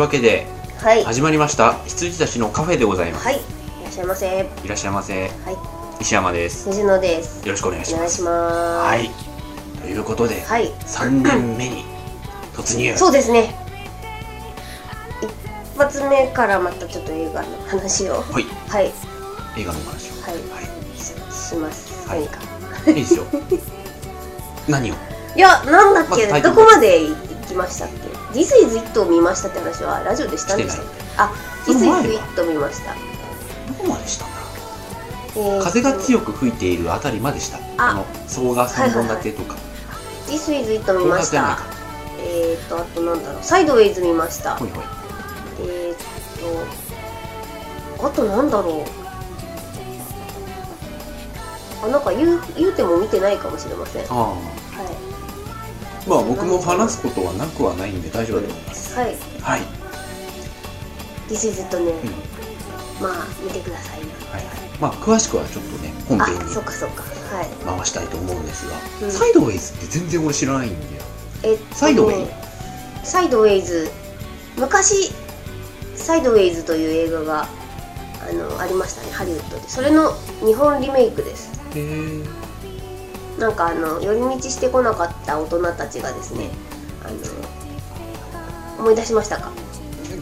わけではい。始まりました。羊たちのカフェでございます、はい。いらっしゃいませ。はいらっしゃいませ。石山です。藤野です。よろしくお願いします。はい。ということで、はい。3年目に 突入。そうですね。一発目からまたちょっと映画の話を。はい。はい。映画のお話を。はい。はしします。はい何か。い。いいですよ。何を？いやなんだっけ、まどこまで行きましたっけ「This is It」を見ましたって話はラジオでしたんでしたっけ？あ「そ This の is It」見ました、どこまでしたんだえー風が強く吹いているあたりまでした？ああの総が3本立てとか、This is It」見ました。えーとあとなんだろう「サイドウェイズ」見ました。ほいほい。えーっとあとなんだろう？あなんか言う言うても見てないかもしれません。はああまあ僕も話すことはなくはないんで大丈夫だと思います。いはい。はい、This is It ね、うん。まあ見てください。はいはい。まあ詳しくはちょっとね本あ編にそっかそっか。はい。回したいと思うんですが、うん。サイドウェイズって全然俺知らないんだよ。えっとねサイドウェイ？サイドウェイズ。昔サイドウェイズという映画があのありましたね。ハリウッドで。それの日本リメイクです。へえなんかあの寄り道してこなかった大人たちがですねあの思い出しましたか、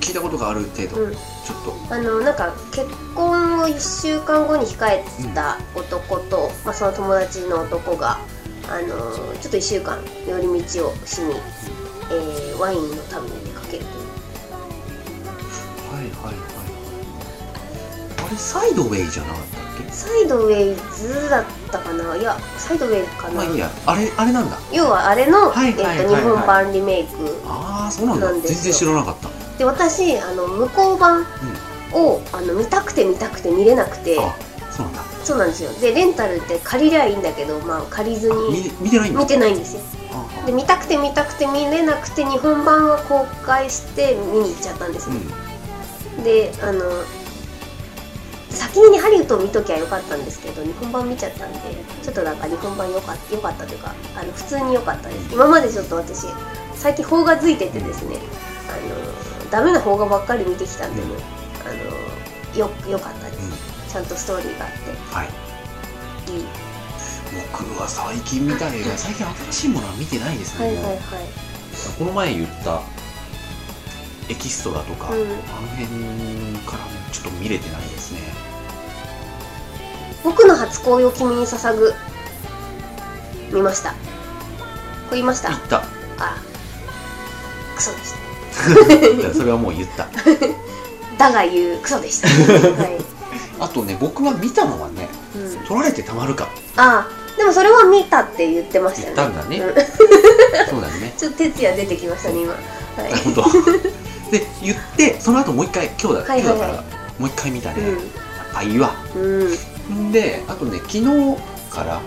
聞いたことがある程度、うん、ちょっと。あのなんか結婚を1週間後に控えた男と、まあ、その友達の男があのちょっと1週間寄り道をしに、えーワインの旅に出かけるというはいはいはいはい。あれサイドウェイじゃなかった？っけサイドウェイズだったかな？いやサイドウェイかな、まあいいや。あれあれなんだ。要はあれの、はいはいはいはい。えっと、日本版リメイクああそうなんだ。なんですよ。全然知らなかった。で私あの向こう版を、あの見たくて見たくて見れなくて。あそうなんだ。そうなんですよ。でレンタルって借りりゃいいんだけど、まあ、借りず見に見てないんだ。見てないんですよ。あで見たくて見たくて見れなくて日本版を公開して見に行っちゃったんですうよ、ん。であの先にハリウッドを見ときゃよかったんですけど日本版見ちゃったんでちょっとなんか日本版よかったよかったというかあの普通に良かったです。今までちょっと私最近邦画付いててですねあのダメな邦画ばっかり見てきたんでね、あのよよかったです、ちゃんとストーリーがあっはい。ていい。僕は最近見た映画 最近新しいものは見てないですね、はいはいはい。この前言ったエキストラとか、うん。あの辺からもちょっと見れてないですね。僕の初恋を君に捧ぐ。見ました。これ言いました？言った。あクソでした。それはもう言った。だが言うクソでした。はい、あとね僕は見たのはねうん、「取られてたまるか。あでもそれは見たって言ってましたよね。言ったんだね。うん。そうだよね。ちょっと哲也出てきましたね今。はい。本当。で言ってその後もう一回今日だ,、はいはいはい。今日だからもう一回見たね、やっぱいいわ。うん。んであとね昨日から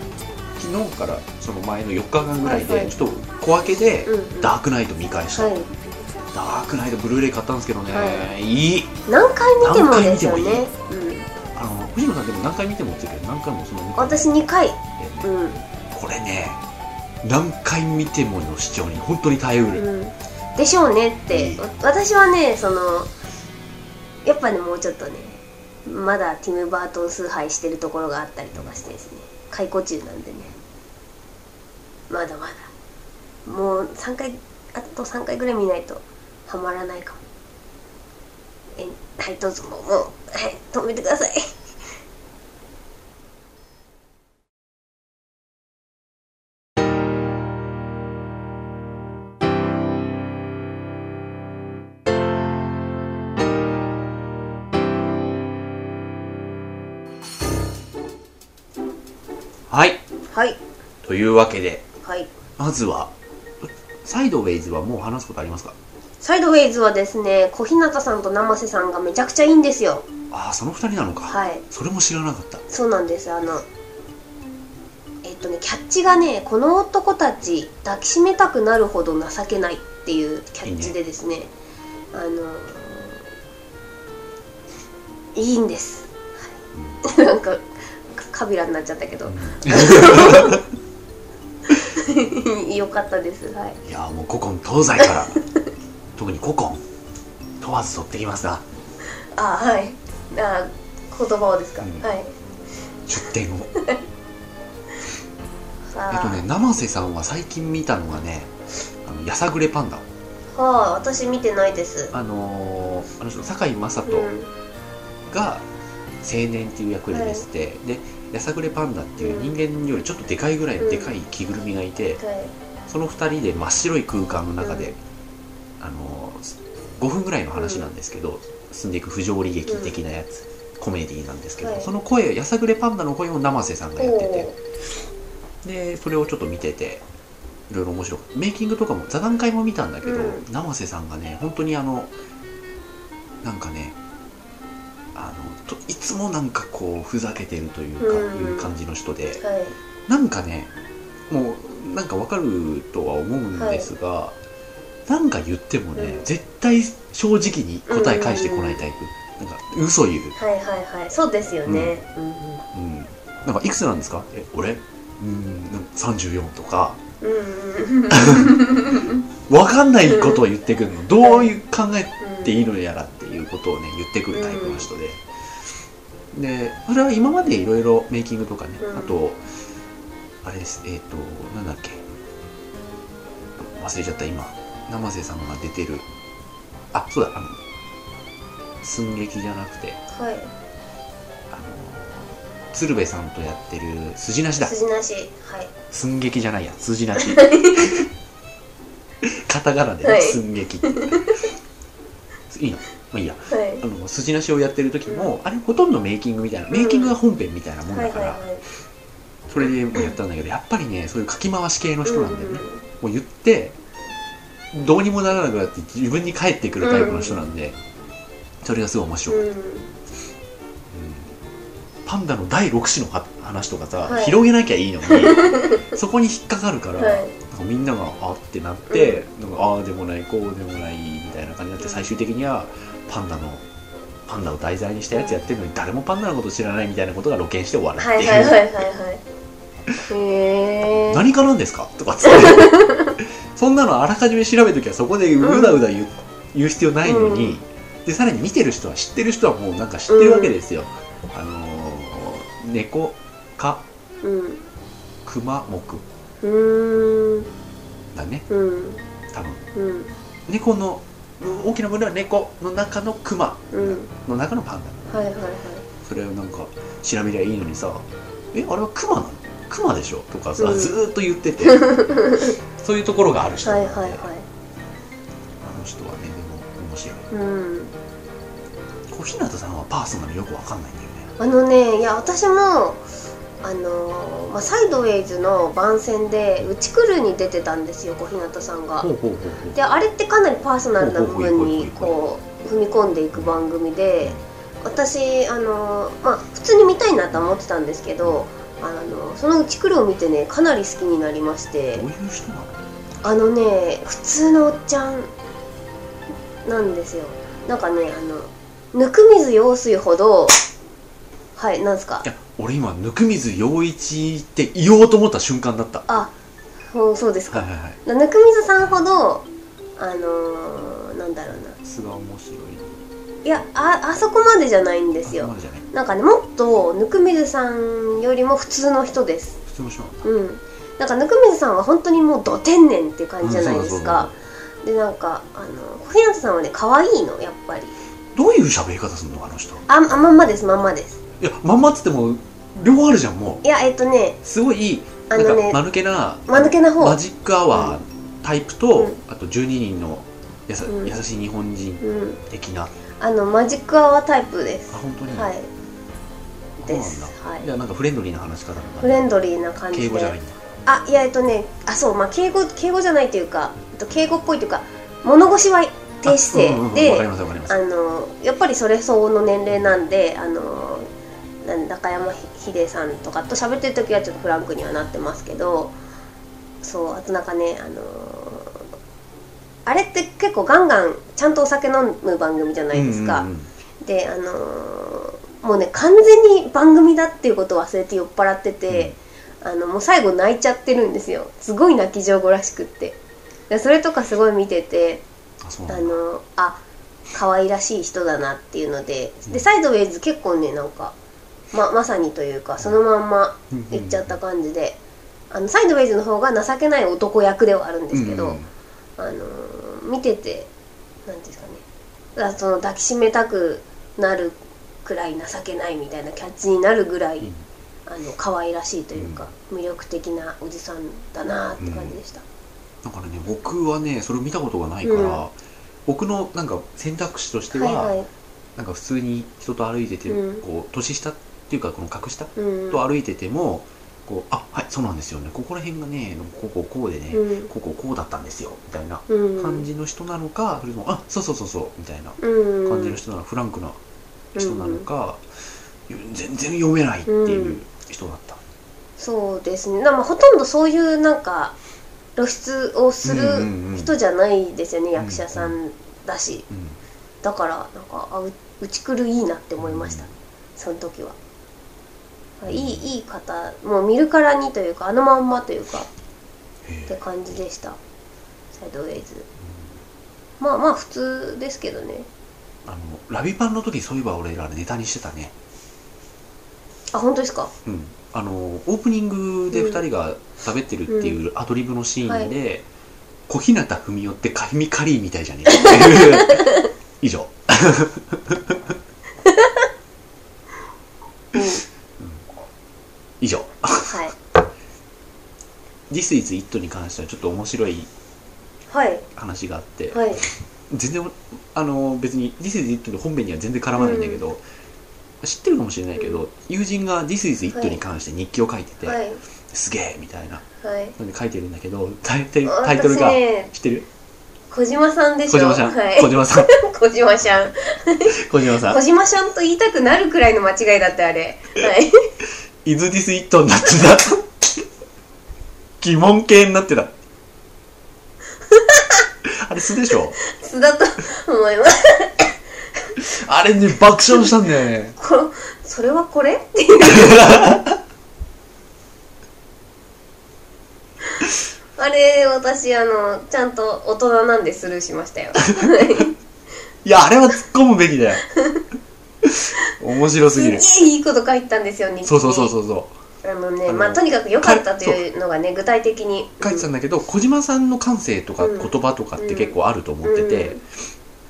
昨日からその前の4日間ぐらいで、ちょっと小分けでうんうん。ダークナイト見返した、はい。ダークナイトブルーレイ買ったんですけどね、、はい。い何回見てもですよね。見うんあの藤野さんでも何回見てもって言うけど何回もその私2回。ねうんこれね何回見てもの主張に本当に耐えうる、うん。でしょうねって、うん私はねそのやっぱねもうちょっとねまだティム・バートン崇拝してるところがあったりとかしてですね。解雇中なんでね。まだまだ。もう3回あと3回ぐらい見ないとハマらないかも。えはいどうぞもうもうはい止めてください。はい。はいというわけではい。まずはサイドウェイズはもう話すことありますか？サイドウェイズはですね小日向さんと生瀬さんがめちゃくちゃいいんですよ。ああその二人なのか、はい。それも知らなかった。そうなんです。あのえっとねキャッチがね「この男たち抱きしめたくなるほど情けない」っていうキャッチでですねあのいいんです、はい、なんかカビラになっちゃったけど。よかったです。はい。いやもう古今東西から。特に古今。問わず取ってきますな。あはい。あ言葉をですか、うん。はい。出典を。えっとね生瀬さんは最近見たのがねあのやさぐれパンダ。はあ私見てないです。あのーあの人堺雅人うん。が青年っていう役で出てて、でやさぐれパンダっていう人間よりちょっとでかいぐらいのでかい着ぐるみがいて、はい。その2人で真っ白い空間の中で、あの5分ぐらいの話なんですけど、進ん。でいく不条理劇的なやつ、コメディなんですけど、はい。その声やさぐれパンダの声を生瀬さんがやってておでそれをちょっと見てていろいろ面白くメイキングとかも座談会も見たんだけど、うん。生瀬さんがね本当にあのなんかねあのといつもなんかこうふざけてるというか、うん。いう感じの人ではい。なんかねもうなんかわかるとは思うんですが、なんか言ってもね、うん。絶対正直に答え返してこないタイプ、なんか嘘言う、はいはいはい。そうですよね、うん。うん、なんかいくつなんですか？え俺？うん。なんか34とか。うんうんうん。わかんないことを言ってくるの。どういう考えていいのやらっていうことをね言ってくるタイプの人で、でそれは今までいろいろメイキングとかね、うん。あとあれですえっ、となんだっけ。忘れちゃった今。生瀬さんが出てる。あそうだあの寸劇じゃなくて。はい。あの鶴瓶さんとやってる筋なしだ。筋なし。はい。寸劇じゃないや。筋なし。カタカナでね、はい。寸劇。っ ていいの？まあいいや。はい。あの筋なしをやってる時も、あれほとんどメイキングみたいなメイキングが本編みたいなもんだから、それでもやったんだけどやっぱりねそういうかき回し系の人なんだよね、うもう言ってどうにもならなくなって自分に返ってくるタイプの人なんで、それがすごい面白い、ん。うん。パンダの第6子のは話とかさ、はい。広げなきゃいいのに そこに引っかかるから、はい。なんかみんながあってなって、なんかああでもないこうでもないみたいな感じになって最終的にはパンダのパンダを題材にしたやつやってるのに誰もパンダのこと知らないみたいなことが露見して終わるっていう、はいはいはいはいはい。何かなんですか？とかっつって。そんなのあらかじめ調べときはそこでうだうだ言う,、言う必要ないのに、でさらに見てる人は知ってる人はもうなんか知ってるわけですよ、あのー、猫かうん。熊目うーん。だね。うん。多分。うん。猫の大きな群れは猫の中の熊うん。の中のパンダ。はいはいはい。それをなんか調べりゃいいのにさ「えあれは熊なの？熊でしょ?」とかさ、うん。ずーっと言ってて。そういうところがある人なので、はいはいはい。あの人はねでも面白い。うん。小日向さんはパーソナルよくわかんないんだよね。あのねいや私もあのまあ、サイドウェイズの番宣で「うちくる」に出てたんですよ小日向さんが。であれってかなりパーソナルな部分にこう踏み込んでいく番組で私あのまあ普通に見たいなとは思ってたんですけどあのその「うちくる」を見てねかなり好きになりまして。どういう人なの？あのね普通のおっちゃんなんですよ。なんかねあのぬく水用水ほどはいなんですか？俺今温水陽一って言おうと思った瞬間だった。あそうそうですか、はいはいはい。ぬく水さんほどあのーなんだろうな。素が面白い。いやああそこまでじゃないんですよ。あそこまでじゃない。なんかねもっとぬく水さんよりも普通の人です。普通の人なんだ。うん。なんかぬく水さんは本当にもうど天然っていう感じじゃないですか、でなんかあの小日向さんはね可愛いのやっぱり。どういう喋り方するのあの人。ああまんまですまんまです。いやまんまっつっても両方あるじゃんもいやえっとねうすごいあのねなんか間抜けな間抜けな方。マジックアワータイプと、うん。あと12人のやさ、うん。優しい日本人うん。的なあのマジックアワータイプです。あ本当に、はい。そうなんですはい。じゃあなんかフレンドリーな話し方フレンドリーな感じで。敬語じゃないんだ。あいやえっとねあそうまあ敬語敬語じゃないというかえっと敬語っぽいというか物腰は低姿あうんうんうんあのやっぱりそれ相応の年齢なんであの中山秀さんとかと喋ってる時はちょっとフランクにはなってますけどそうあとなんかねあのあれって結構ガンガンちゃんとお酒飲む番組じゃないですか、うんうんうん。であのもうね完全に番組だっていうことを忘れて酔っ払ってて、あのもう最後泣いちゃってるんですよ。すごい泣き上戸らしくって。でそれとかすごい見ててあのあ可愛らしい人だなっていうので。うん。でサイドウェイズ結構ねなんかままさにというかそのまんま言っちゃった感じで、あのサイドウェイズの方が情けない男役ではあるんですけど、うんあのー見ててなんていうんですかね。あその抱きしめたくなるくらい情けないみたいなキャッチになるぐらい、うん。あの可愛らしいというか、魅力的なおじさんだなって感じでした、だからね僕はねそれを見たことがないから、うん。僕のなんか選択肢としては、はいはい。なんか普通に人と歩いてて、うん。こう年下っていうかこの格下うん。と歩いててもこうあはいそうなんですよね。ここら辺がねこうこうこうでね、うん。こうこうこうだったんですよ。みたいなうん。感じの人なのか、それともあそうそうそうそうみたいなうん。感じの人なの、フランクな人なのか、全然読めないっていう人だった、そうですね。でもほとんどそういうなんか露出をすうんる人じゃないですよね、ん役者さんだし。うん。だからなんかあう内くるいいなって思いました、その時は。いいいい方もう見るからにというかあのまんまというかって感じでした。サイドウェイズ。まあまあ普通ですけどね。あのラビパンの時そういえば俺らネタにしてたね。あ本当ですか？うん。あのオープニングで2人が喋ってるっていうアドリブのシーンで、小日向文世ってカミカリーみたいじゃねえ 以上うん以上はい「This is It」に関してはちょっと面白いはい。話があって、はい。全然あの別に「This is It」の本編には全然絡まないんだけど、知ってるかもしれないけど、友人が「This is It」に関して日記を書いてて、はい。すげえみたいな。はい。ので書いてるんだけどタイタイトルが、知ってる？小島さんでしょ？小島さん、はい。小島さん。小島ちゃん。小島さん。小島ちゃんと言いたくなるくらいの間違いだってあれ。はい「Is this it」になってた疑問形になってた。あれ素でしょ？素だと思います。あれね爆笑したんだよね。こそれはこれ？っていうあれ私あのちゃんと大人なんでスルーしましたよ。いやあれは突っ込むべきだよ。面白すすげぎるえいいこと書いたんですよ日記に。そうそうそうそうそうあのねあのまあとにかく良かったというのがね具体的に。書いてたんだけど、小島さんの感性とかうん言葉とかって結構あると思ってて、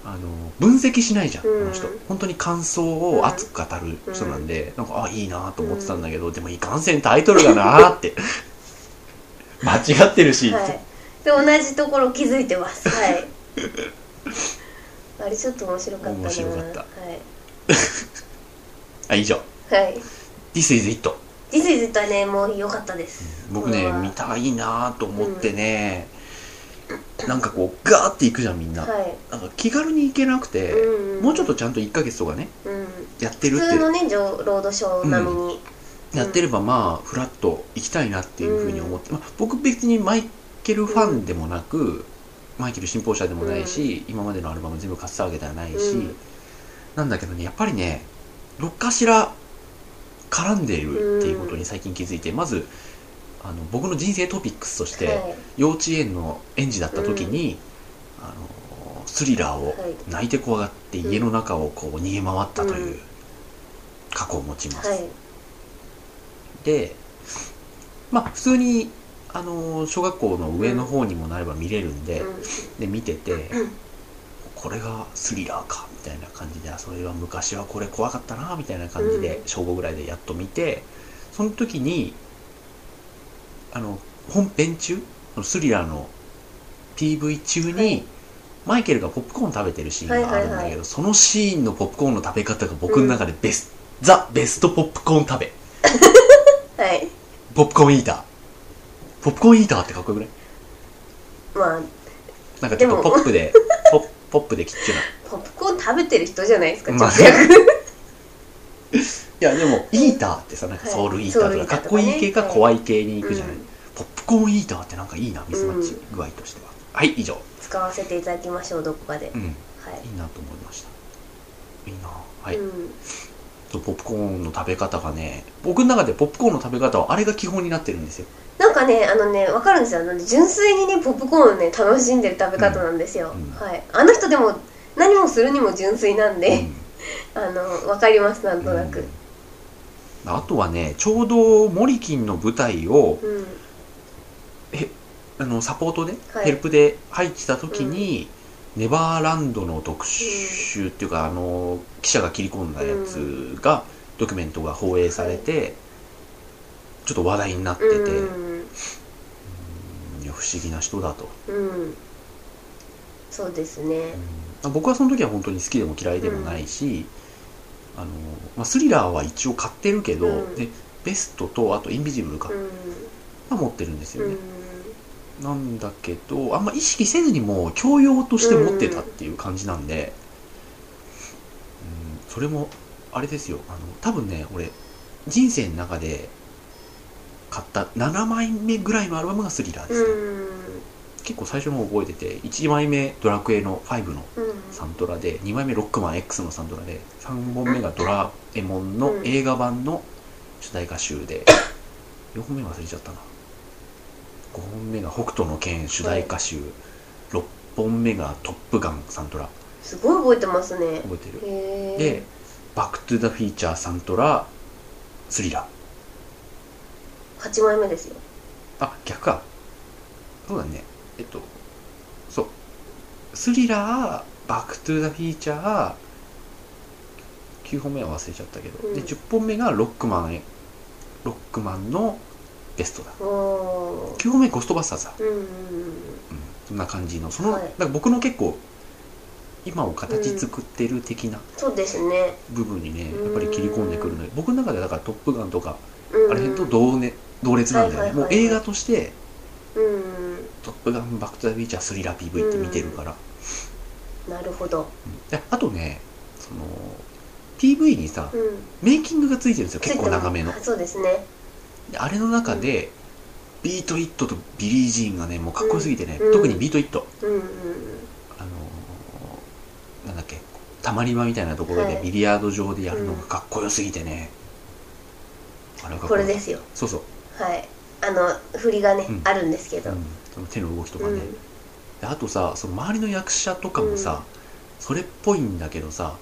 あの分析しないじゃん、うん。この人。本当に感想を熱く語る人なんで、なんかあいいなと思ってたんだけど、でもいかんせんタイトルがなーって。間違ってるし、はい。で同じところ気づいてます。はい。あれちょっと面白かったな。面白かった。はい。あ以上。はい「This is it「This is it」はねもう良かったです」僕ね見たいなと思ってね、なんかこうガーっていくじゃんみんな,、はい。なんか気軽に行けなくて、うんもうちょっとちゃんと1ヶ月とかねうんやってるって。普通のねロードショー並みに、やってればまあフラッと行きたいなっていうふうに思って、まあ、僕別にマイケルファンでもなく、マイケル信奉者でもないし、今までのアルバム全部買ってたわけではないし、うん。なんだけどねやっぱりねどっかしら絡んでいるっていうことに最近気づいて、まずあの僕の人生トピックスとして、はい。幼稚園の園児だった時に、あのスリラーをはい。泣いて怖がって家の中をこう逃げ回ったといううん。過去を持ちます。はい。でまあ普通にあの小学校の上の方にもなれば見れるんで、うん。で見てて、う んこれがスリラーか。みたいな感じであそれは昔はこれ怖かったなみたいな感じで、うん。小5ぐらいでやっと見てその時にあの本編中？スリラーの PV 中に、はい。マイケルがポップコーン食べてるシーンがあるんだけど、はいはいはそのシーンのポップコーンの食べ方が僕の中でベス、ザ・ベストポップコーン食べ。はい。ポップコーンイーター。ポップコーンイーターってかっこよくない？まあなんかちょっとポップで ポッポップでキッチュな食べてる人じゃないですかまあ直訳。いやでもイーターってさなんかソウルイーターとか,、かっこいい系か怖い系に行くじゃない、うん。ポップコーンイーターってなんかいいなミスマッチ具合としては、はい以上。使わせていただきましょうどこかで、うん。いはい。いなと思いました。いいな。はい、うん。ポップコーンの食べ方がね僕の中でポップコーンの食べ方はあれが基本になってるんですよ。なんかかねあのね分かるんですよ。なんで純粋にねポップコーンをね楽しんでる食べ方なんですよ、うん。うん。はい。あの人でも何もするにも純粋なんで、うん。あの分かりますなんとなく。うん。あとはねちょうどモリキンの舞台をうん、あのサポートで、はい。ヘルプで入ってた時に、ネバーランドの特集っていうか、あの記者が切り込んだやつが、ドキュメントが放映されて、ちょっと話題になってて、不思議な人だと、うん。そうですね。うん僕はその時は本当に好きでも嫌いでもないし、あのまあ、スリラーは一応買ってるけど、うん。でベストとあとインビジブルか、うん。は持ってるんですよね、うん。なんだけどあんま意識せずにもう教養として持ってたっていう感じなんで、うんそれもあれですよ。あの多分ね俺人生の中で買った7枚目ぐらいのアルバムがスリラーですね、結構最初の方覚えてて1枚目ドラクエの5のうん。サントラで2枚目ロックマン X のサントラで3本目がドラえもんの映画版の主題歌集で 4本目忘れちゃったな。5本目が北斗の拳主題歌集。6本目がトップガンサントラ。すごい覚えてますね。覚えてる。でバックトゥザフューチャーサントラスリラー。8枚目ですよ。あ逆か。そうだねえっとそう。スリラーバックトゥザフューチャー9本目は忘れちゃったけど、うん。で10本目がロックマンへ。ロックマンのベストだ。おー。9本目ゴーストバスターズだ、うんうんうん、そんな感じの。その、はい。だから僕の結構今を形作ってる的なそうですね。部分にね、うんやっぱり切り込んでくるので僕の中でだから「トップガン」とかうん。あれと同,、ね、同列なんだよね、はいはいはいはい。もう映画としてうん「トップガンバック・トゥ・ザ・ビーチャー」スリラー PV って見てるから、なるほど。であとねその PV にさうん。メイキングがついてるんですよ結構長めの。ついてますそうですね。であれの中で、ビート・イットとビリー・ジーンがねもうかっこよすぎてね、うん特にビート・イット。うんうん。あのーなんだっけたまり場みたいなところはい。でビリヤード場でやるのがかっこよすぎてね、あれがかっこよこれですよ。そうそう、はいあの振りがね、うん。あるんですけど、手の動きとかね、うん。であとさその周りの役者とかもさ、それっぽいんだけどさ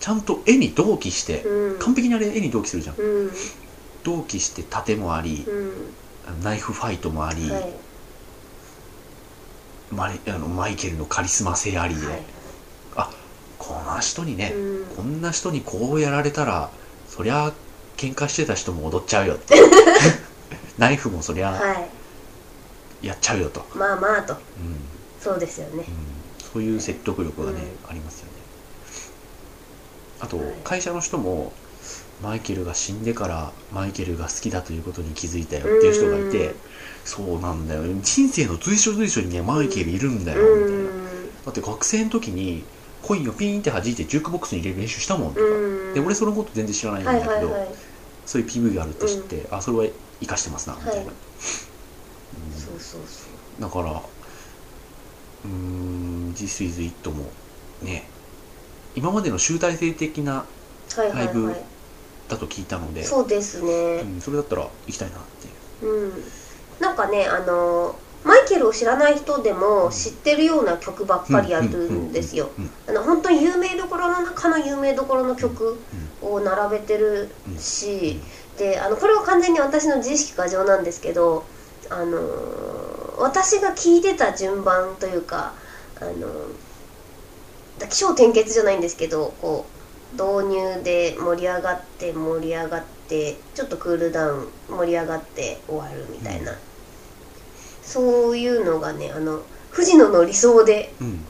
ちゃんと絵に同期して、うん。完璧にあれ絵に同期するじゃん。うん。同期して盾もあり、ナイフファイトもあり、はい。マリあのマイケルのカリスマ性ありで、はい。この人にね、うん。こんな人にこうやられたらそりゃ喧嘩してた人も踊っちゃうよって ナイフもそりゃはい。やっちゃうよと、まあまあと。うん。そうですよね。うん、そういう説得力がね、うありますよね。あとはい。会社の人もマイケルが死んでからマイケルが好きだということに気づいたよっていう人がいて、うん。そうなんだよ。人生の随所随所にねマイケルいるんだよ、みたいな。だって学生の時にコインをピーンって弾いてジュークボックスに入れる練習したもんとか、うん。で俺そのこと全然知らないんだけど、はいはいはい。そういう PV があるって知って、あそれは生かしてますなみたいな、はい。うん。そうそうそう。だからうーん「This is It」もね今までの集大成的なはいはいライブはいだと聞いたのでそうですね。うん、それだったら行きたいなっていう。うん。なんかねあのマイケルを知らない人でも知ってるような曲ばっかりやるんですよ。うんあの本当に有名どころの中の有名どころの曲を並べてるし、であのこれは完全に私の自意識過剰なんですけどあの私が聞いてた順番というかあの起承転結じゃないんですけどこう導入で盛り上がって盛り上がってちょっとクールダウン盛り上がって終わるみたいな、うんそういうのがねあの藤野の理想でうん、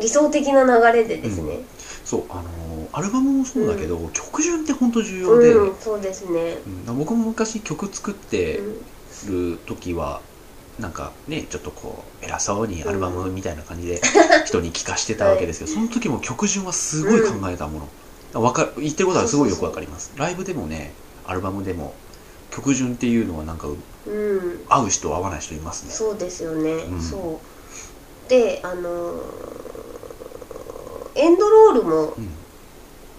理想的な流れでですね、そうあのーアルバムもそうだけど、曲順って本当重要で、うんそうですね、うん僕も昔曲作ってうん。る時は、なんかねちょっとこう偉そうにアルバムみたいな感じで 人に聞かしてたわけですけど、その時も曲順はすごい考えたもの、わか言ってることはすごいよくわかります。ライブでもねアルバムでも曲順っていうのはなんかうん。合う人合わない人いますね。そうですよね、うん。そう。であのーエンドロールも、うん。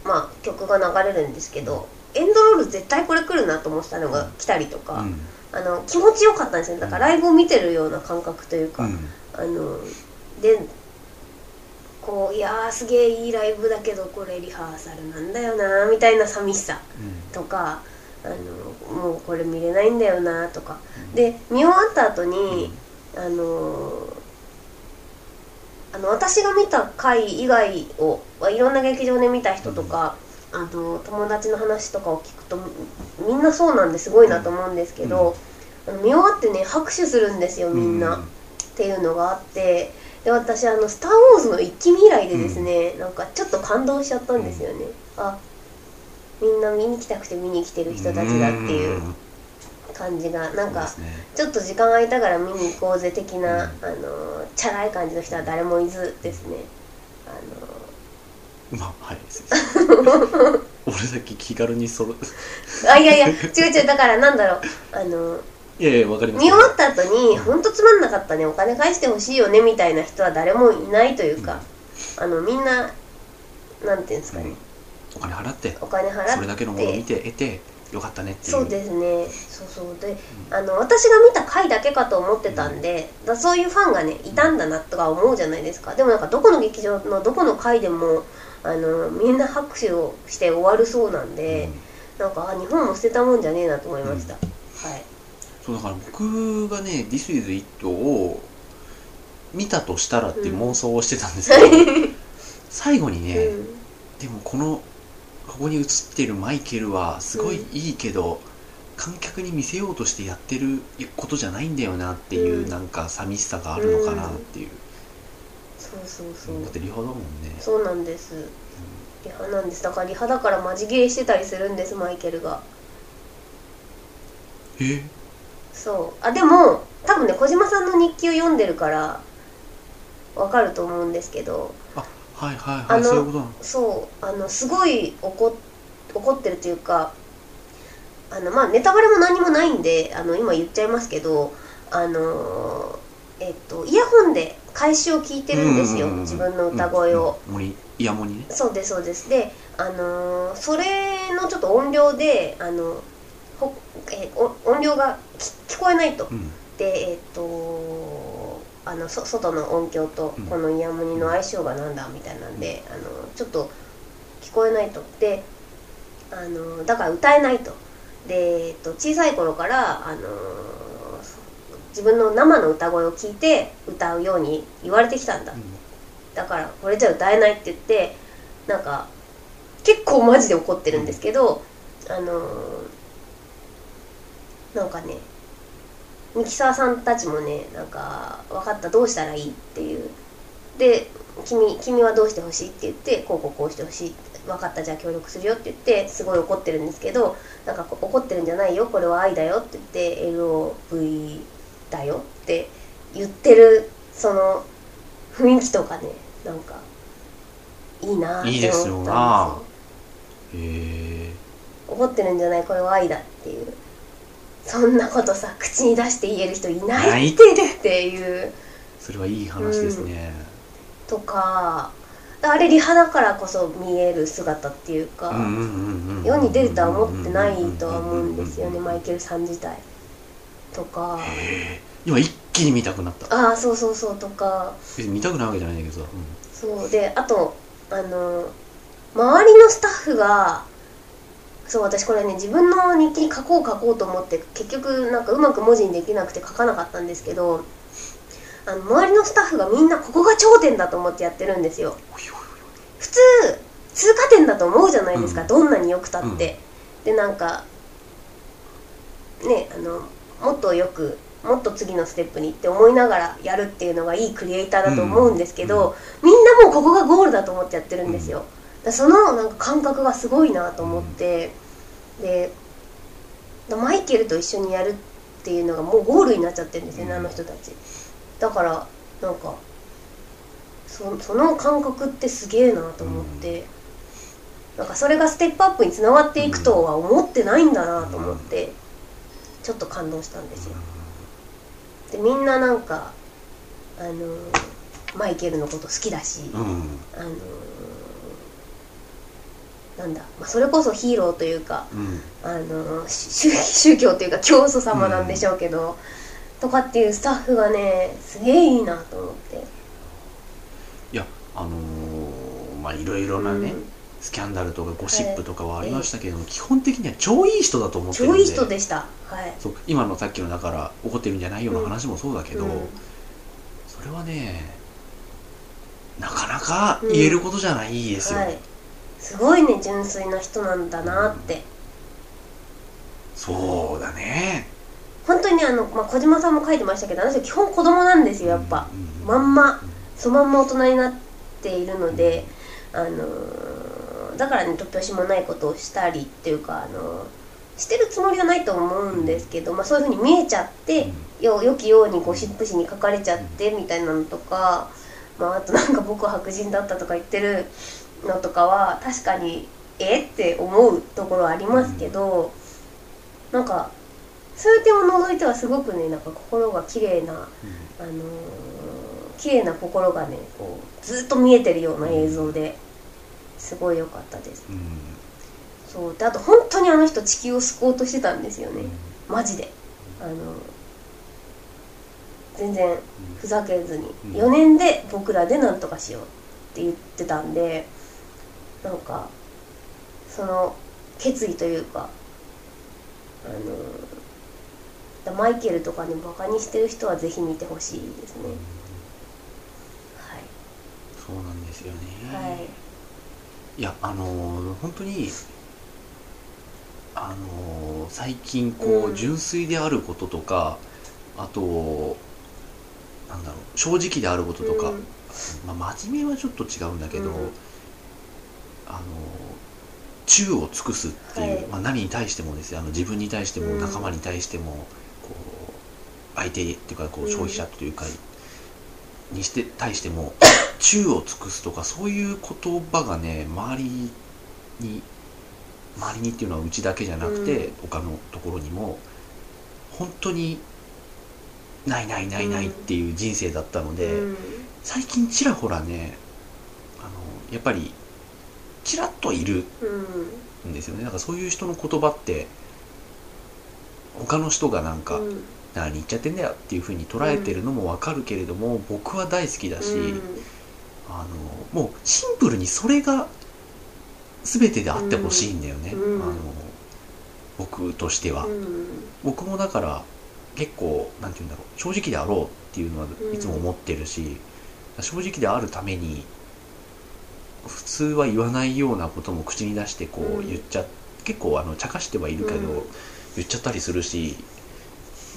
まあ曲が流れるんですけどエンドロール絶対これ来るなと思ってたのが来たりとか、うん。あの気持ちよかったんですよだからライブを見てるような感覚というか、うん。あのでこういやーすげえいいライブだけどこれリハーサルなんだよなみたいな寂しさとかあのもうこれ見れないんだよなとか。で見終わった後に、あのあの私が見た回以外をいろんな劇場で見た人とか、あの友達の話とかを聞くとみんなそうなんですごいなと思うんですけど、あの見終わってね拍手するんですよみんな、っていうのがあってで私あの「スター・ウォーズ」の一気見以来でですね、なんかちょっと感動しちゃったんですよね、あみんな見に来たくて見に来てる人たちだっていう感じがなんか、ね。ちょっと時間空いたから見に行こうぜ的な、うん。あのチャラい感じの人は誰もいずですね。あまあはい 俺だけ気軽にそろのあいやいや違う違うだからなんだろう。あのいやいやわかります見終わった後に本当つまんなかったね。お金返してほしいよねみたいな人は誰もいないというか、あのみんななんていうんですかね、お金払って。お金払って。それだけのものを見て得てよかったねっていう。そうですね。そうそう。で、あの私が見た回だけかと思ってたんで、だそういうファンがねいたんだなとか思うじゃないですか。でもなんかどこの劇場のどこの回でもあのみんな拍手をして終わるそうなんで、なんかあ日本も捨てたもんじゃねえなと思いました、はい。そうだから僕がね「This is It」を見たとしたらって妄想をしてたんですけど、最後にね、うん。でもこのここに映ってるマイケルはすごいいいけど、観客に見せようとしてやってることじゃないんだよなっていう、うん。なんか寂しさがあるのかなっていう、そうそうそう。だってリハだもんね。そうなんです。リハなんです。だからリハだからマジ切れしてたりするんですマイケルが。え？そう。あでも多分ね小島さんの日記を読んでるからわかると思うんですけどあはいはいはいそういうことなの？そうあのすごい怒怒ってるというかあのまあネタバレも何もないんであの今言っちゃいますけどあのえっとイヤホンで開始を聞いてるんですよ、自分の歌声を、うんうん森イヤモニね。そうですそうです。であのーそれのちょっと音量であのほえお音量がき聞こえないと。うん。でえっ、とあのそ外の音響とうん。このイヤモニの相性がなんだみたいなんで、あのちょっと聞こえないと。であのだから歌えないと。で、えっと小さい頃からあの自分の生の歌声を聞いて歌うように言われてきたんだ。だからこれじゃ歌えないって言ってなんか結構マジで怒ってるんですけど、あのーなんかねミキサーさんたちもねなんか分かったどうしたらいいっていう。で君君はどうしてほしいって言ってこうこうこうしてほしい分かったじゃあ協力するよって言ってすごい怒ってるんですけどなんか怒ってるんじゃないよこれは愛だよって言って LOV だよって言ってるその雰囲気とかねなんかいいなって思ったんいいですよな。へえ怒ってるんじゃないこれは愛だっていうそんなことさ口に出して言える人いないってっていう。それはいい話ですね、とかあれリハだからこそ見える姿っていうか、うんうんうんうん世に出るとは思ってないとは思うんですよねマイケルさん自体とか今一気に見たくなったああそうそうそうとか見たくないわけじゃないんだけどさ、そうであとあの周りのスタッフがそう私これね自分の日記に書こう書こうと思って結局なんかうまく文字にできなくて書かなかったんですけどあの周りのスタッフがみんなここが頂点だと思ってやってるんですよ。普通通過点だと思うじゃないですか、うん。どんなによくたって、でなんかねあのもっとよくもっと次のステップにって思いながらやるっていうのがいいクリエイターだと思うんですけど、みんなもうここがゴールだと思ってやってるんですよ、だそのなんか感覚がすごいなと思って、でだマイケルと一緒にやるっていうのがもうゴールになっちゃってるんですよね、うん。あの人たち。だからなんかそその感覚ってすげえなと思って、なんかそれがステップアップにつながっていくとは思ってないんだなと思って、ちょっと感動したんですよ。でみんななんかあのマイケルのこと好きだし、うん。うんあのなんだ、まあ、それこそヒーローというかうん。あの 宗宗教というか教祖様なんでしょうけど、とかっていうスタッフがねすげえいいなと思って。いやあのーまあいろいろなね、スキャンダルとかゴシップとかはありましたけど、基本的には超いい人だと思ってるんで。超いい人でした。はい。そう今のさっきのだから怒ってるんじゃないような話もそうだけど、うん。それはねなかなか言えることじゃないですよ、はいすごいね純粋な人なんだなって、そうだね。本当にねあの、まあ、小島さんも書いてましたけどあの人基本子供なんですよやっぱ、うんまんまそのまんま大人になっているので、あのーだからね突拍子もないことをしたりっていうか、あのーしてるつもりはないと思うんですけど、まあ、そういうふうに見えちゃって、よ良きようにゴシップ誌に書かれちゃってみたいなのとか、まあ、あとなんか僕は白人だったとか言ってるのとかは確かにえって思うところありますけど、なんかそういう点を除いてはすごくねなんか心が綺麗なあのー綺麗な心がねこうずっと見えてるような映像ですごい良かったです。うん。うんそう。であと本当にあの人地球を救おうとしてたんですよね。マジで。あの全然ふざけずに。うん。4年で僕らでなんとかしようって言ってたんでなんかその決意というかあのだマイケルとかねバカにしてる人はぜひ見てほしいですね。そうなんですよね、はい。はいいやあのー本当にあのー最近こう、うん。純粋であることとかあとなんだろう正直であることとか、うん。まあ、真面目はちょっっと違うんだけど、うんあの忠を尽くすっていう、はい。まあ、何に対してもですよ。あの自分に対してもうん。仲間に対しても、こう相手っていうかこううん。消費者というか、にして対しても 忠を尽くすとかそういう言葉がね周りに周りにっていうのはうちだけじゃなくて、うん。他のところにも本当にないないないないっていう人生だったので。うん。最近ちらほらねあのやっぱりちらっといるうんんですよね。なんかそういう人の言葉って他の人がなんか、うん。何言っちゃってんだよっていうふうに捉えてるのもわかるけれども、僕は大好きだし、うん。あのもうシンプルにそれが全てであってほしいんだよね、うん。あの僕としては、うん。僕もだから結構なんて言うんだろう正直であろうっていうのはうんいつも思ってるし、正直であるために普通は言わないようなことも口に出してこううん。言っちゃ、結構あの茶化してはいるけど、うん。言っちゃったりするし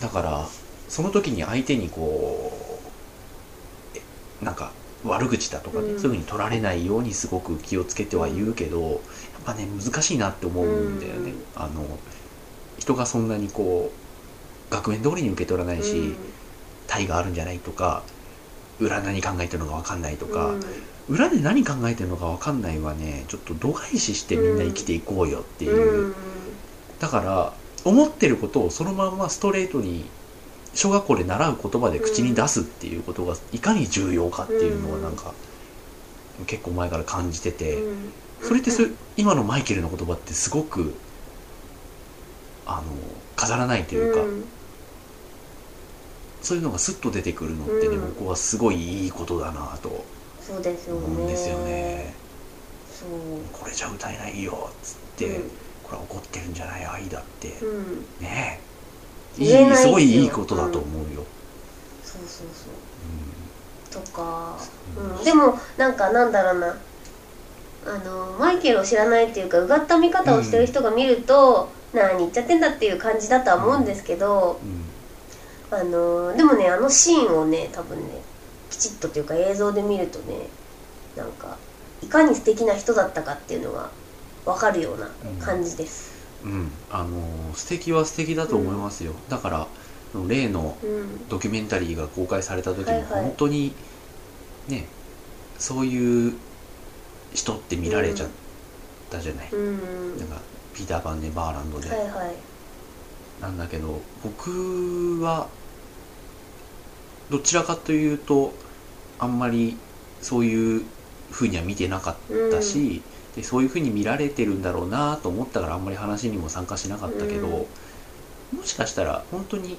だからその時に相手にこうえなんか悪口だとかね、うん。そういうふうに取られないようにすごく気をつけては言うけど、やっぱね難しいなって思うんだよね、うん。あの人がそんなにこう額面通りに受け取らないし、うん。体があるんじゃないとか裏何考えてるのか分かんないとか、うん裏で何考えてるのか分かんないはね。ちょっと度外視してみんな生きていこうよっていう、うんだから思ってることをそのまんまストレートに小学校で習う言葉で口に出すっていうことがいかに重要かっていうのはなんか結構前から感じてて、うんそれってそ今のマイケルの言葉ってすごくあの飾らないというか、うん。そういうのがスッと出てくるのってね、うん。僕はすごいいいことだなとそうですよね。思うんですよね。そう。これじゃ歌えないよっつって、うん。これは怒ってるんじゃない愛だって、うん。ねえ。いい言えないですよ。すごいいいことだと思うよ。そうそうそう。うとか、う。んうん、でもなんかなんだろうな。あのマイケルを知らないっていうかうがった見方をしてる人が見ると、何言っちゃってんだっていう感じだとは思うんですけど、んうん。あのでもねあのシーンをね多分ねきちっとというか映像で見るとねなんかいかに素敵な人だったかっていうのが分かるような感じです。うん、あのー素敵は素敵だと思いますよ、だから例のうん。ドキュメンタリーが公開された時もはいはい。本当にねそういう人って見られちゃったじゃない、うんなんかピーター・パンネバーランドで、はいはい。なんだけど僕はどちらかというとあんまりそういうふうには見てなかったし、でそういうふうに見られてるんだろうなと思ったからあんまり話にも参加しなかったけど、うん。もしかしたら本当に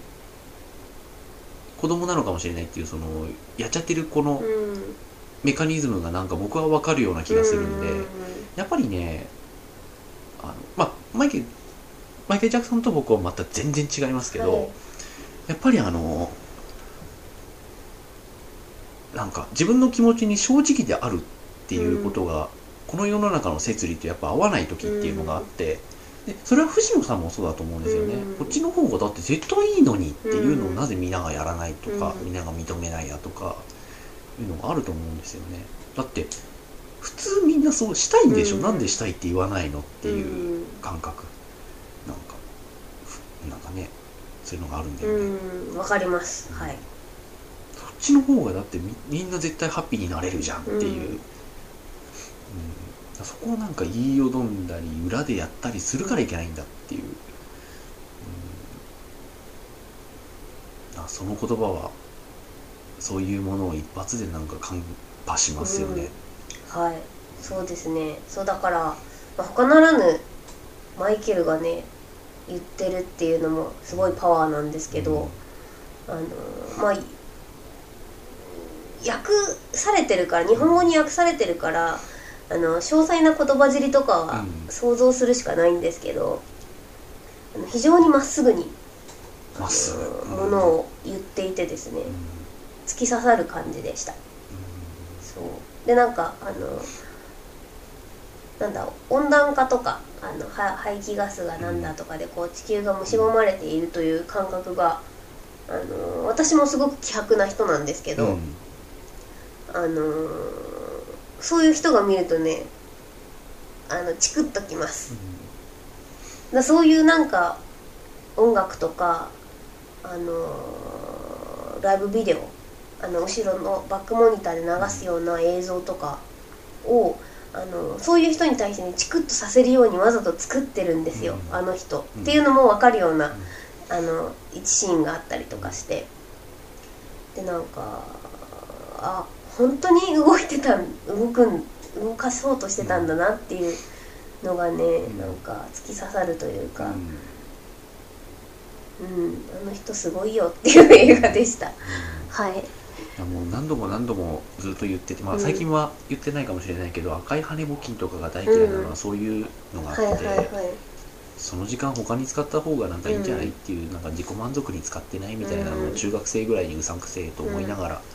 子供なのかもしれないっていうそのやっちゃってるこのうん。メカニズムがなんか僕は分かるような気がするんで、うん。やっぱりねあのまあマイケルマイケル・ジャクソンと僕はまた全然違いますけど、はい。やっぱりあのなんか自分の気持ちに正直であるっていうことが、この世の中の摂理とやっぱ合わない時っていうのがあって、でそれは藤野さんもそうだと思うんですよね、うん。こっちの方がだって絶対いいのにっていうのをうんなぜ皆がやらないとか、うん。皆が認めないやとかいうのがあると思うんですよね。だって普通みんなそうしたいんでしょ、うん。なんでしたいって言わないのっていううん。感覚。なんかふなんかねそういうのがあるんだよね、うん。わかります。はいちの方がだってみみんな絶対ハッピーになれるじゃんっていう、うん。うん。そこをなんか言いよどんだり裏でやったりするからいけないんだっていう、うん。あその言葉はそういうものを一発でなんか感破しますよね、はい。そうですね。そうだから、まあ、他ならぬマイケルがね言ってるっていうのもすごいパワーなんですけど、あのまあ訳されてるから日本語に訳されてるからあの詳細な言葉尻とかはうん。想像するしかないんですけど、あの非常にまっすぐにまっすぐ。ものを言っていてですねうん。うん突き刺さる感じでした。そう。でなんかあのなんだ温暖化とかあのは排気ガスがなんだとかでこう地球が蝕まれているという感覚があの私もすごく希薄な人なんですけど、うんあのそういう人が見るとねあのチクッときます。だそういうなんか音楽とかあのライブビデオあの後ろのバックモニターで流すような映像とかをあのそういう人に対してねチクッとさせるようにわざと作ってるんですよ、うん。あの人、うん。っていうのも分かるような、あの一シーンがあったりとかして。でなんかあ本当に動いてたん動くん動かそうとしてたんだなっていうのがね、ん。なんか突き刺さるというか、うん。うん、あの人すごいよっていう映画でした。はい。もう何度も何度もずっと言ってて、まあ、うん。最近は言ってないかもしれないけど、赤い羽募金とかが大嫌いなのうん。はそういうのがあって、はいはいはい。その時間他に使った方がなんかいいんじゃないっていう、なんか自己満足に使ってないみたいなのうん。を中学生ぐらいにうさんくせえと思いながら、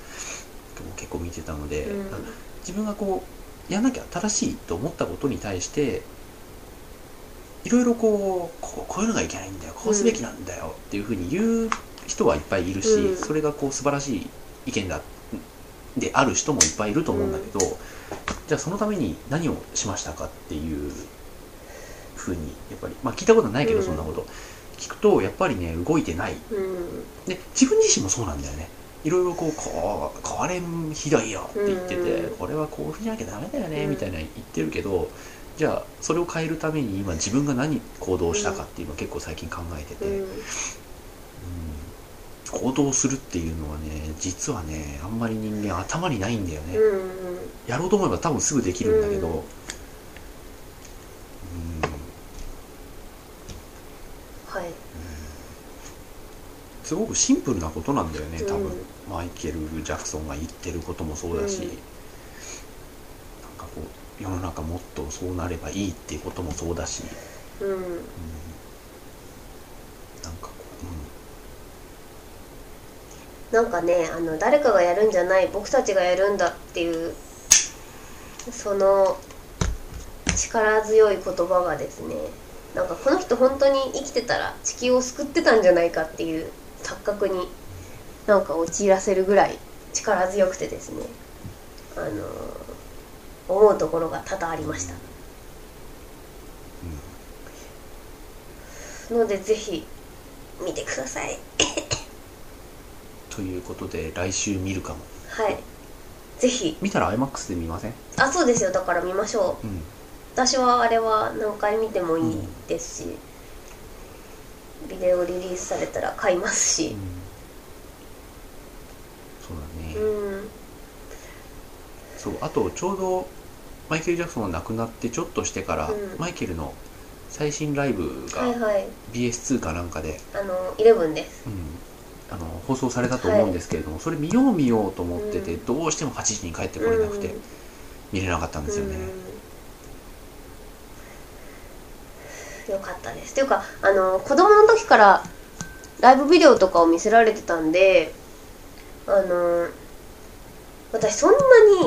結構見てたので、うん。自分がこうやんなきゃ正しいと思ったことに対していろいろこうこうこういうのがいけないんだよこうすべきなんだよっていうふうに言う人はいっぱいいるし、うん。それがこう素晴らしい意見だである人もいっぱいいると思うんだけど、じゃあそのために何をしましたかっていうふうにやっぱりまあ聞いたことはないけど、うん。そんなこと。聞くとやっぱりね動いてない。うん。で自分自身もそうなんだよねいろいろこうこれひどいよって言ってて、これはこういうふうじゃなきゃダメだよね、みたいな言ってるけどじゃあそれを変えるために今自分が何行動したかっていうのを結構最近考えてて、うん。行動するっていうのはね実はねあんまり人間頭にないんだよね、やろうと思えば多分すぐできるんだけど、うんうんはい。すごくシンプルなことなんだよね多分、うんマイケル・ジャクソンが言ってることもそうだし、うんなんかこう世の中もっとそうなればいいっていうこともそうだし、うん。うん、なんかこなんかね、あの誰かがやるんじゃない、僕たちがやるんだっていう。その。力強い言葉がですね。なんかこの人本当に生きてたら地球を救ってたんじゃないかっていう錯覚になんか陥らせるぐらい力強くてですねあの思うところが多々ありました。のでぜひ見てください。うということで来週見るかも。はい。ぜひ。見たら IMAX で見ません？あそうですよ。だから見ましょう。うん。私はあれは何回見てもいいですし、ビデオリリースされたら買いますし。そうだね、うん。そうあとちょうどマイケル・ジャクソンが亡くなってちょっとしてから、うん。マイケルの最新ライブがはいはい。BS2 かなんかで、あの11で。すうん。あの放送されたと思うんですけれども、それ見よう見ようと思ってて、うん。どうしても8時に帰ってこれなくてうん。見れなかったんですよね、うんよかったです。っていうかあの子供の時からライブビデオとかを見せられてたんであの私そんな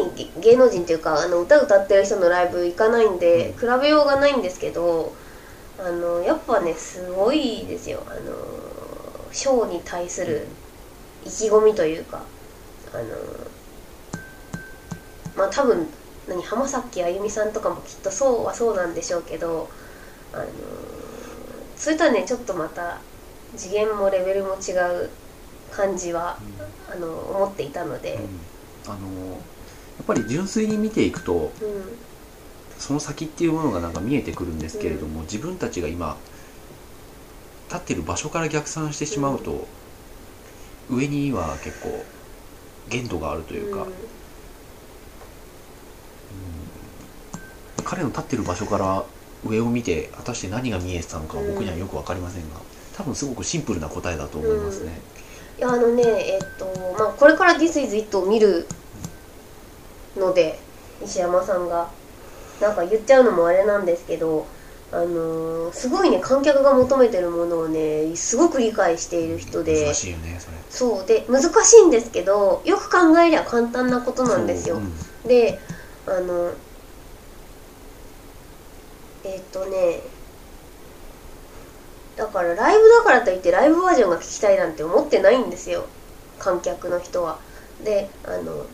に芸芸能人っていうかあの歌歌ってる人のライブ行かないんで、比べようがないんですけどあのやっぱねすごいですよ。あのショーに対する意気込みというかあのまあ多分何浜崎あゆみさんとかもきっとそうはそうなんでしょうけどあのそれとはねちょっとまた次元もレベルも違う感じはあの思っていたので、うん。あのやっぱり純粋に見ていくとうん。その先っていうものがなんか見えてくるんですけれども、自分たちが今立ってる場所から逆算してしまうと、上には結構限度があるというか、うん。彼の立ってる場所から上を見て果たして何が見えてたのかは僕にはよく分かりませんが多分すごくシンプルな答えだと思いますね。いやあのねえっとまあこれから「This is It」を見るので石山さんがなんか言っちゃうのもあれなんですけどあのーすごいね観客が求めてるものをねすごく理解している人で難しいよねそれ。そうで難しいんですけどよく考えりゃ簡単なことなんですようんであのえっ、とねだからライブだからといってライブバージョンが聞きたいなんて思ってないんですよ。観客の人は。であの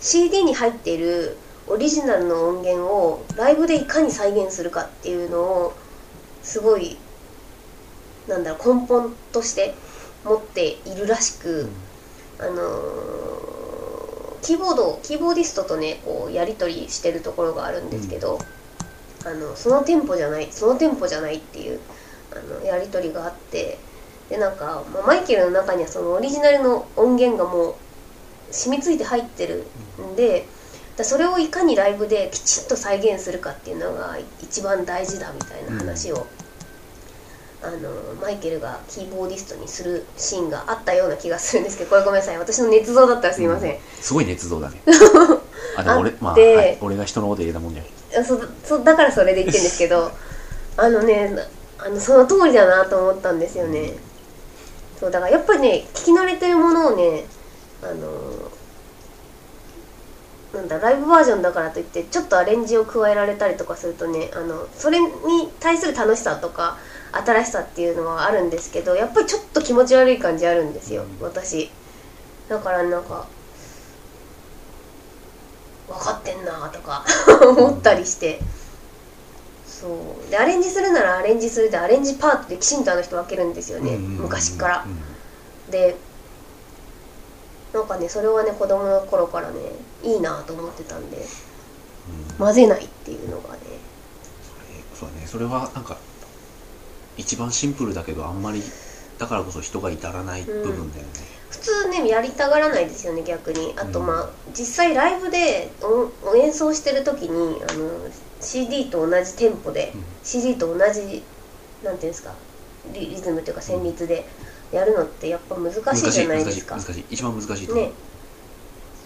CD に入っているオリジナルの音源をライブでいかに再現するかっていうのをすごいなんだろう根本として持っているらしく、あのーキーボードキーボーディストとねこうやり取りしてるところがあるんですけど、あのそのテンポじゃないそのテンポじゃないっていうあのやり取りがあってでなんか、まあ、マイケルの中にはそのオリジナルの音源がもう染みついて入ってるんでだそれをいかにライブできちっと再現するかっていうのが一番大事だみたいな話を、あのマイケルがキーボーディストにするシーンがあったような気がするんですけどこれごめんなさい私の捏造だったらすいません、すごい捏造だね。あでも俺まあ、はい俺が人のこと言えたもんじゃない。そそだからそれで言ってるんですけどあのねあのその通りだなと思ったんですよね。そうだからやっぱりね聞き慣れてるものをねあのなんだライブバージョンだからといってちょっとアレンジを加えられたりとかするとねあのそれに対する楽しさとか新しさっていうのはあるんですけどやっぱりちょっと気持ち悪い感じあるんですよ私。だからなんか分かってんなとか 思ったりして。そう。でアレンジするならアレンジするでアレンジパートできちんとあの人分けるんですよね、うんうんうんうん昔から。うんでなんかねそれはね子供の頃からねいいなと思ってたんでうん。混ぜないっていうのがね。そうだね。それはなんか一番シンプルだけどあんまりだからこそ人が至らない部分だよね、普通ねやりたがらないですよね逆に。あとうんまあ、実際ライブでお演奏してる時にあの CD と同じテンポで、うん。CD と同じなんていうんですかリリズムというか旋律でやるのってやっぱ難しいじゃないですか。難しい一番難しいとね。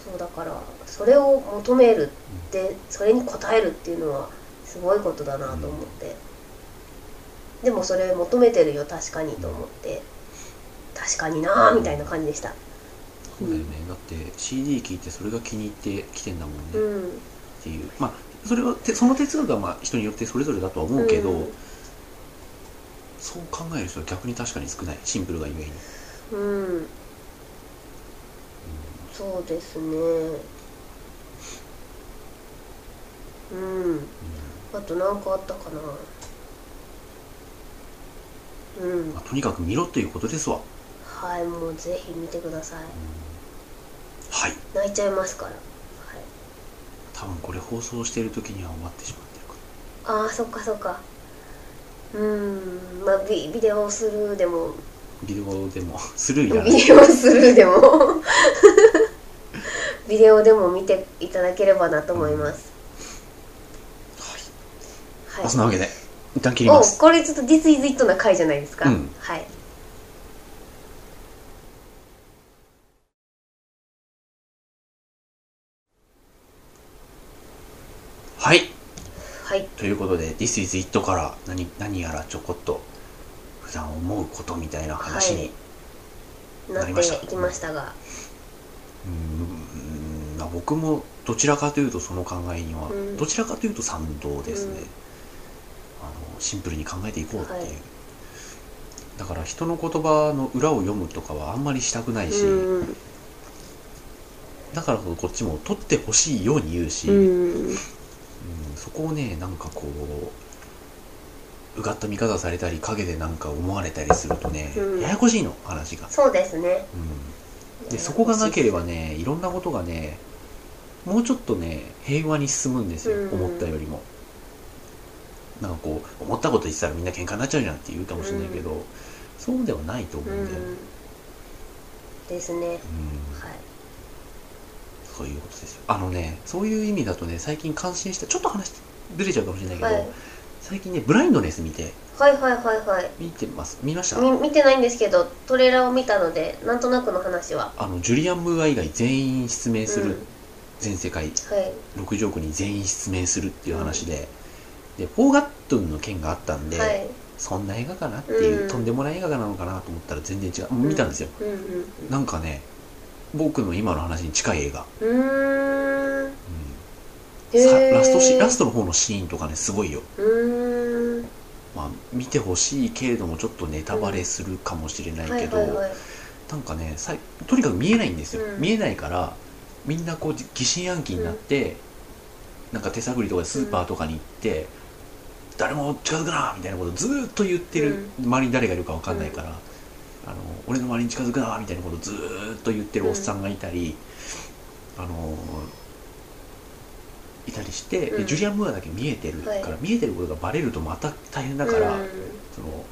そうだからそれを求めるってそれに応えるっていうのはすごいことだなと思って、でもそれ求めてるよ確かにと思って確かになーみたいな感じでした。そうだよね。だって CD 聴いてそれが気に入ってきてんだもんね、うん。っていう。まあそれはてその哲学はまあ人によってそれぞれだとは思うけど、うん。そう考える人は逆に確かに少ない。シンプルがゆえに、うん。そうですね。うん。あと何かあったかな。うん。まあ、とにかく見ろということですわ、はいもうぜひ見てください。はい。泣いちゃいますから、はい、多分これ放送している時には終わってしまってるかああそっかそっか。うーんまあビビデオスルーでも。ビデオでも。スルーいらないビデオスルーでも。ビ ビデオでも見ていただければなと思います、はい。まあそんなわけで一旦切ります。おこれちょっと This is it な回じゃないですか、うん。はいはいはいということで「This is it」から何何やらちょこっと普段思うことみたいな話に、なっていきましたが。うーんまあ僕もどちらかというとその考えには、うんどちらかというと賛同ですね、うんあのシンプルに考えていこうっていう、はいだから人の言葉の裏を読むとかはあんまりしたくないし、うんだからこっちも取ってほしいように言うし、ううんんそこをねなんかこううがった見方されたり陰でなんか思われたりするとね、うん。ややこしいの話が、そうですね。うん、でそこがなければねいろんなことがねもうちょっとね平和に進むんですよ、うん。思ったよりも。なんかこう思ったこと言ってたらみんな喧嘩になっちゃうじゃんって言うかもしれないけど、そうではないと思ううんだよ、ん。ですね。うん。はいそういうことですよ。あのねそういう意味だとね最近感心したちょっと話ずれちゃうかもしれないけど、はい。最近ねブラインドネス見てはいはいはいはい。見てます？見ました？み見てないんですけどトレーラーを見たのでなんとなくの話は。あのジュリアン・ムーア以外全員失明する、うん。全世界はい。60億人全員失明するっていう話で、でフォーガットンの件があったんで、はい。そんな映画かなっていう、うん。とんでもない映画なのかなと思ったら全然違う、見たんですよ。うんうん。なんかね僕の今の話に近い映画、うん。ラストシラストの方のシーンとかねすごいよ、まあ、見てほしいけれどもちょっとネタバレするかもしれないはけど、なんかねさいとにかく見えないんですよ、うん。見えないからみんなこう疑心暗鬼になって、なんか手探りとかでスーパーとかに行って、誰も近づくなみたいなことずーっと言ってる、周りに誰がいるか分かんないから、あの俺の周りに近づくなみたいなことずーっと言ってるおっさんがいたり、あのいたりして、でうん。ジュリアン・ムーアだけ見えてるから、はい。見えてることがバレるとまた大変だから、うん。その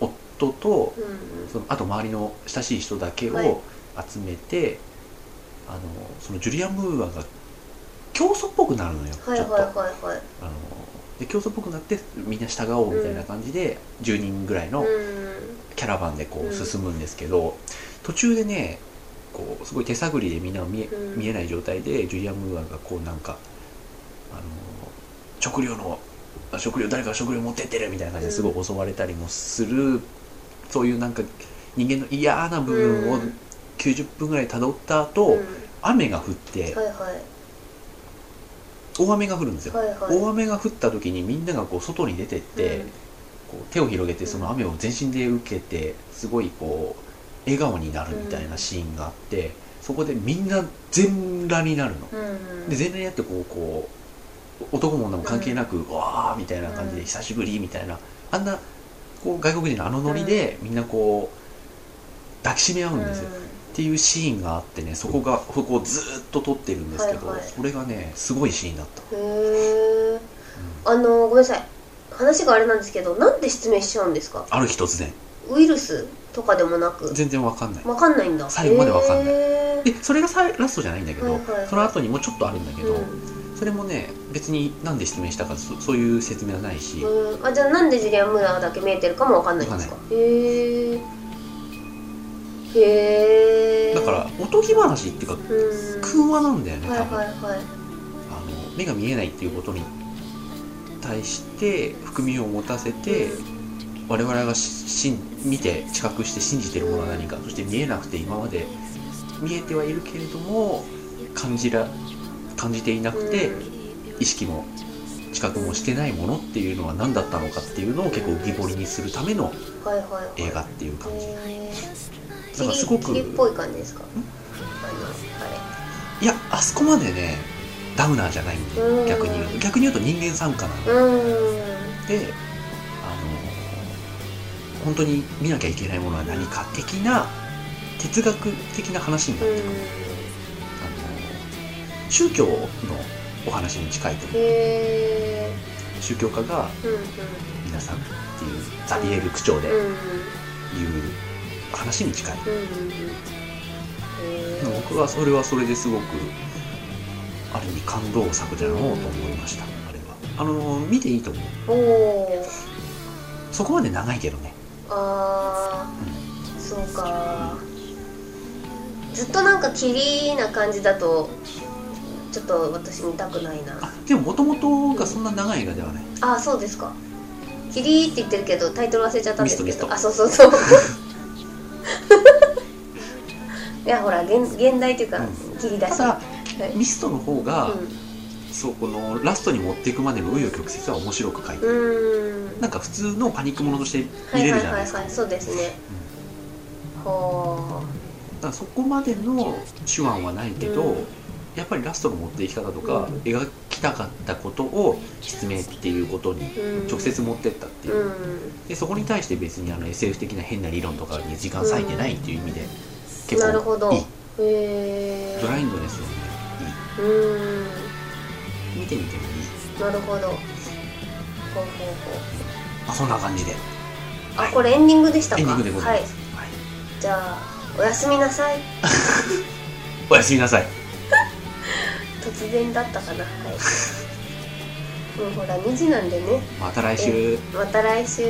夫とうん。そのあと周りの親しい人だけはい。を集めて、あのそのジュリアン・ムーアが教祖っぽくなるのよ、はいはいちょっと。はいはいあので教祖っぽくなってみんな従おうみたいな感じで、10人ぐらいのうん。キャラバンでこううん進むんですけど、途中でねこうすごい手探りでみんなが見え,、うん。見えない状態でジュリアン・ムーアがこうなんかあの食料のあ食料誰かが食料持ってってるみたいな感じですごい襲われたりもする、そういうなんか人間の嫌な部分をうん。90分ぐらい辿った後、うん。雨が降って大雨が降るんですよ、大雨が降った時にみんながこう外に出てって、うんこう手を広げてその雨を全身で受けてすごいこう笑顔になるみたいなシーンがあって、そこでみんな全裸になるの。うんで全裸になってこうこう男も女も関係なく、わーみたいな感じでうん。久しぶりみたいな。あんなこう外国人のあのノリでみんなこう抱きしめ合うんですよ、っていうシーンがあってねそこがそこをずーっと撮ってるんですけど、はいはい。それがねすごいシーンだった、へえあのごめんなさい話があれなんですけどなんで失明しちゃうんですか？ある日突然。ウイルスとかでもなく？全然わかんない。わかんないんだ。最後までわかんない。へでそれがさラストじゃないんだけど、はいはいはい。その後にもうちょっとあるんだけど、うん。それもね別になんで失明したかそそういう説明はないし、うん。あじゃあなんでジュリアン・ムーアだけ見えてるかもわかんないんですか？へえへえだからおとぎ話っていうかうん。空話なんだよねはい多分、はいはい。あの目が見えないっていうことに対して含みを持たせて、我々がし見て知覚して信じてるものは何かそして見えなくて今まで見えてはいるけれども感じら感じていなくて、うん意識も知覚もしてないものっていうのは何だったのかっていうのを結構浮き彫りにするための映画っていう感じ、だからすごくいやあそこまでねダウナーじゃないんでうん。逆に言う。と逆に言うと人間参加なの。うん。あの本当に見なきゃいけないものは何か的な哲学的な話になってくる、あの宗教のお話に近いと思う。宗教家がうんうん。皆さんっていうザビエル区長で言ううんうん話に近い、僕はそれはそれですごくある意味感動作じゃろうと思いました、あれは。あの見ていいと思う。おおそこまで長いけどね、あうーそうか。ずっとなんか霧な感じだとちょっと私見たくないな。あでももともとがそんな長い映画ではない。あそうですか。霧って言ってるけどタイトル忘れちゃったんですけミストミどあそうそうそう。いやほら現現代というかうん。霧だし、ただはいミストの方が、うそうこのラストに持っていくまでの紆余曲折は面白く書いてん、る、なんか普通のパニックものとしてはい見れはいはい。るじゃないですか、はいそうですね。はだからそこまでの手腕はないけど、うん。やっぱりラストの持っていき方とか、うん。描きたかったことを失明っていうことにあ、うん、直接持ってったっていう、うでそこに対して別にあの SF 的な変な理論とかに時間割いてないっていう意味で、ん結構いい。へえブラインドネスをねうーん。いい見てみてもいい、なるほど。ほうほうほう。まあ、そんな感じで。あこれエンディングでしたか？エンディングでございはいます、はい。じゃあおやすみなさい。おやすみなさい。突然だったかな？はい。もうほら2時なんでね。また来週。また来週